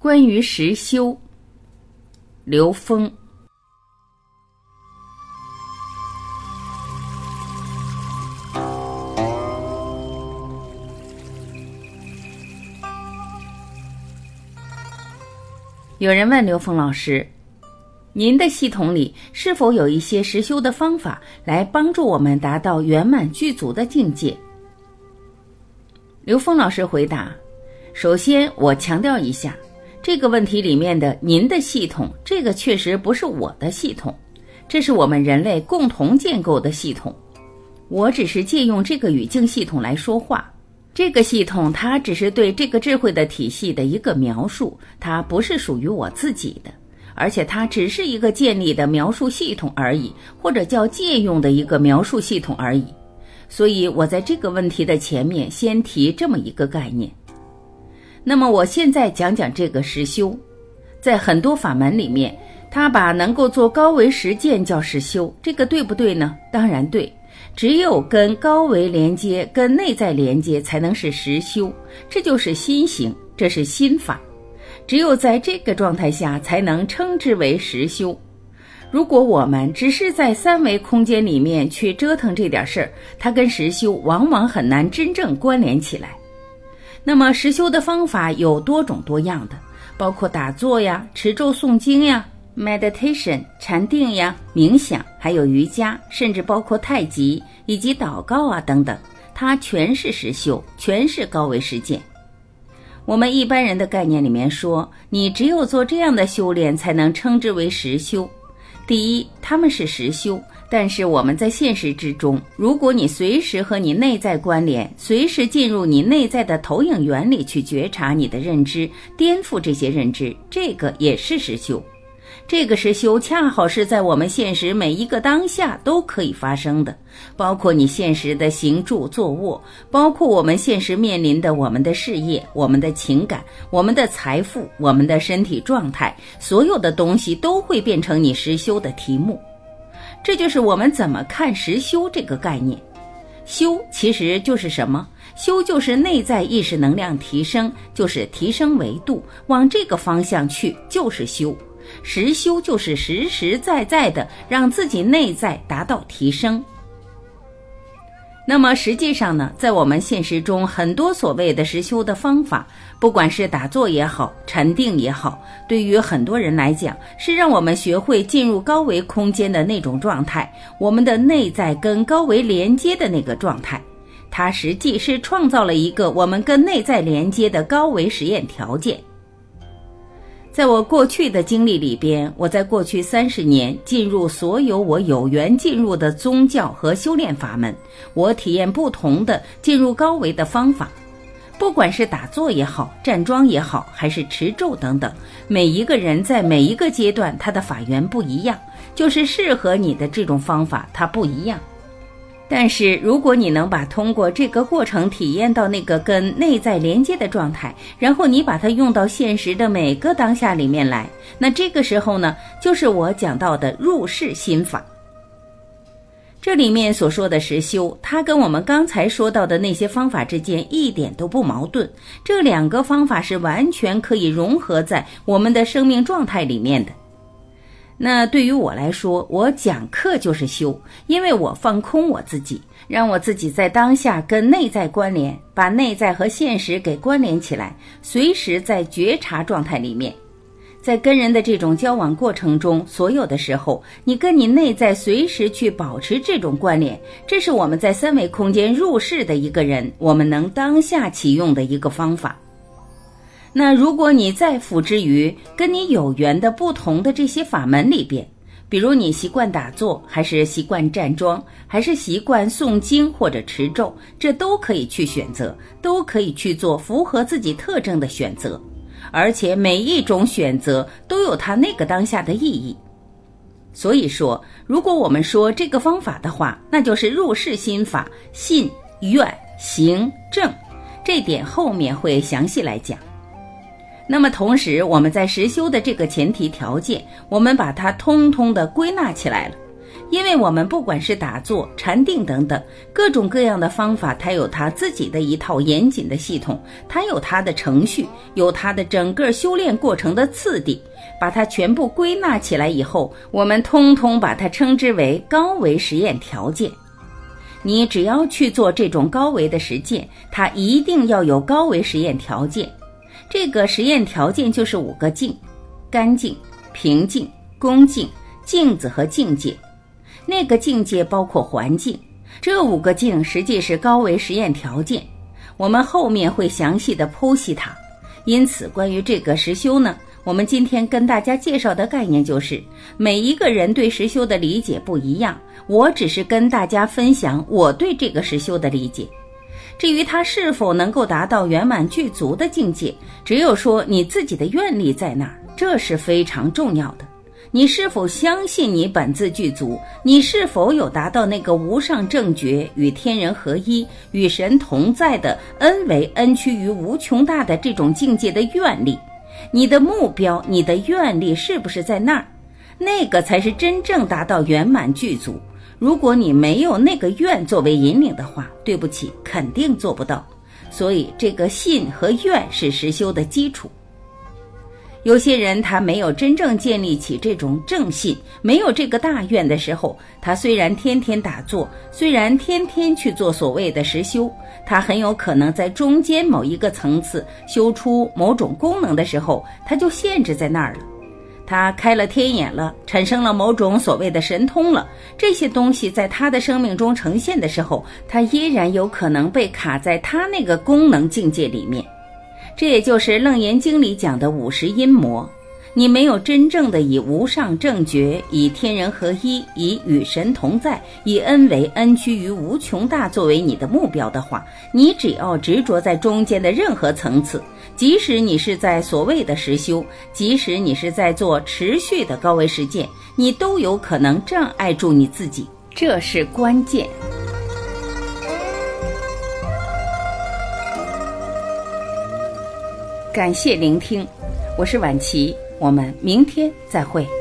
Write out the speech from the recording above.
关于实修，刘峰。有人问刘峰老师：“您的系统里是否有一些实修的方法，来帮助我们达到圆满具足的境界？”刘峰老师回答：“首先，我强调一下。”这个问题里面的您的系统，这个确实不是我的系统，这是我们人类共同建构的系统。我只是借用这个语境系统来说话。这个系统它只是对这个智慧的体系的一个描述，它不是属于我自己的，而且它只是一个建立的描述系统而已，或者叫借用的一个描述系统而已。所以我在这个问题的前面先提这么一个概念。那么我现在讲讲这个实修，在很多法门里面，他把能够做高维实践叫实修，这个对不对呢？当然对，只有跟高维连接、跟内在连接，才能是实修，这就是心行，这是心法。只有在这个状态下，才能称之为实修。如果我们只是在三维空间里面去折腾这点事儿，它跟实修往往很难真正关联起来。那么实修的方法有多种多样的，包括打坐呀、持咒诵经呀、meditation 禅定呀、冥想，还有瑜伽，甚至包括太极以及祷告啊等等，它全是实修，全是高维实践。我们一般人的概念里面说，你只有做这样的修炼，才能称之为实修。第一，他们是实修。但是我们在现实之中，如果你随时和你内在关联，随时进入你内在的投影原理去觉察你的认知，颠覆这些认知，这个也是实修。这个实修恰好是在我们现实每一个当下都可以发生的，包括你现实的行住坐卧，包括我们现实面临的我们的事业、我们的情感、我们的财富、我们的身体状态，所有的东西都会变成你实修的题目。这就是我们怎么看实修这个概念。修其实就是什么？修就是内在意识能量提升，就是提升维度，往这个方向去就是修。实修就是实实在在的让自己内在达到提升。那么实际上呢，在我们现实中，很多所谓的实修的方法，不管是打坐也好，禅定也好，对于很多人来讲，是让我们学会进入高维空间的那种状态，我们的内在跟高维连接的那个状态，它实际是创造了一个我们跟内在连接的高维实验条件。在我过去的经历里边，我在过去三十年进入所有我有缘进入的宗教和修炼法门，我体验不同的进入高维的方法，不管是打坐也好，站桩也好，还是持咒等等，每一个人在每一个阶段他的法源不一样，就是适合你的这种方法它不一样。但是，如果你能把通过这个过程体验到那个跟内在连接的状态，然后你把它用到现实的每个当下里面来，那这个时候呢，就是我讲到的入世心法。这里面所说的实修，它跟我们刚才说到的那些方法之间一点都不矛盾，这两个方法是完全可以融合在我们的生命状态里面的。那对于我来说，我讲课就是修，因为我放空我自己，让我自己在当下跟内在关联，把内在和现实给关联起来，随时在觉察状态里面，在跟人的这种交往过程中，所有的时候，你跟你内在随时去保持这种关联，这是我们在三维空间入世的一个人，我们能当下启用的一个方法。那如果你再辅之于跟你有缘的不同的这些法门里边，比如你习惯打坐，还是习惯站桩，还是习惯诵经或者持咒，这都可以去选择，都可以去做符合自己特征的选择，而且每一种选择都有它那个当下的意义。所以说，如果我们说这个方法的话，那就是入世心法，信愿行正，这点后面会详细来讲。那么同时，我们在实修的这个前提条件，我们把它通通的归纳起来了。因为我们不管是打坐、禅定等等各种各样的方法，它有它自己的一套严谨的系统，它有它的程序，有它的整个修炼过程的次第，把它全部归纳起来以后，我们通通把它称之为高维实验条件。你只要去做这种高维的实践，它一定要有高维实验条件。这个实验条件就是五个境：干净、平静、恭敬、镜子和境界。那个境界包括环境，这五个境实际是高维实验条件。我们后面会详细的剖析它。因此，关于这个实修呢，我们今天跟大家介绍的概念就是，每一个人对实修的理解不一样。我只是跟大家分享我对这个实修的理解。至于他是否能够达到圆满具足的境界，只有说你自己的愿力在那儿，这是非常重要的。你是否相信你本自具足？你是否有达到那个无上正觉、与天人合一、与神同在的恩为恩趋于无穷大的这种境界的愿力？你的目标、你的愿力是不是在那儿？那个才是真正达到圆满具足。如果你没有那个愿作为引领的话，对不起，肯定做不到。所以，这个信和愿是实修的基础。有些人他没有真正建立起这种正信，没有这个大愿的时候，他虽然天天打坐，虽然天天去做所谓的实修，他很有可能在中间某一个层次修出某种功能的时候，他就限制在那儿了。他开了天眼了，产生了某种所谓的神通了，这些东西在他的生命中呈现的时候，他依然有可能被卡在他那个功能境界里面。这也就是《楞严经》里讲的五十阴魔。你没有真正的以无上正觉、以天人合一、以与神同在、以恩为恩趋于无穷大作为你的目标的话，你只要执着在中间的任何层次，即使你是在所谓的实修，即使你是在做持续的高维实践，你都有可能障碍住你自己。这是关键。感谢聆听，我是婉琪，我们明天再会。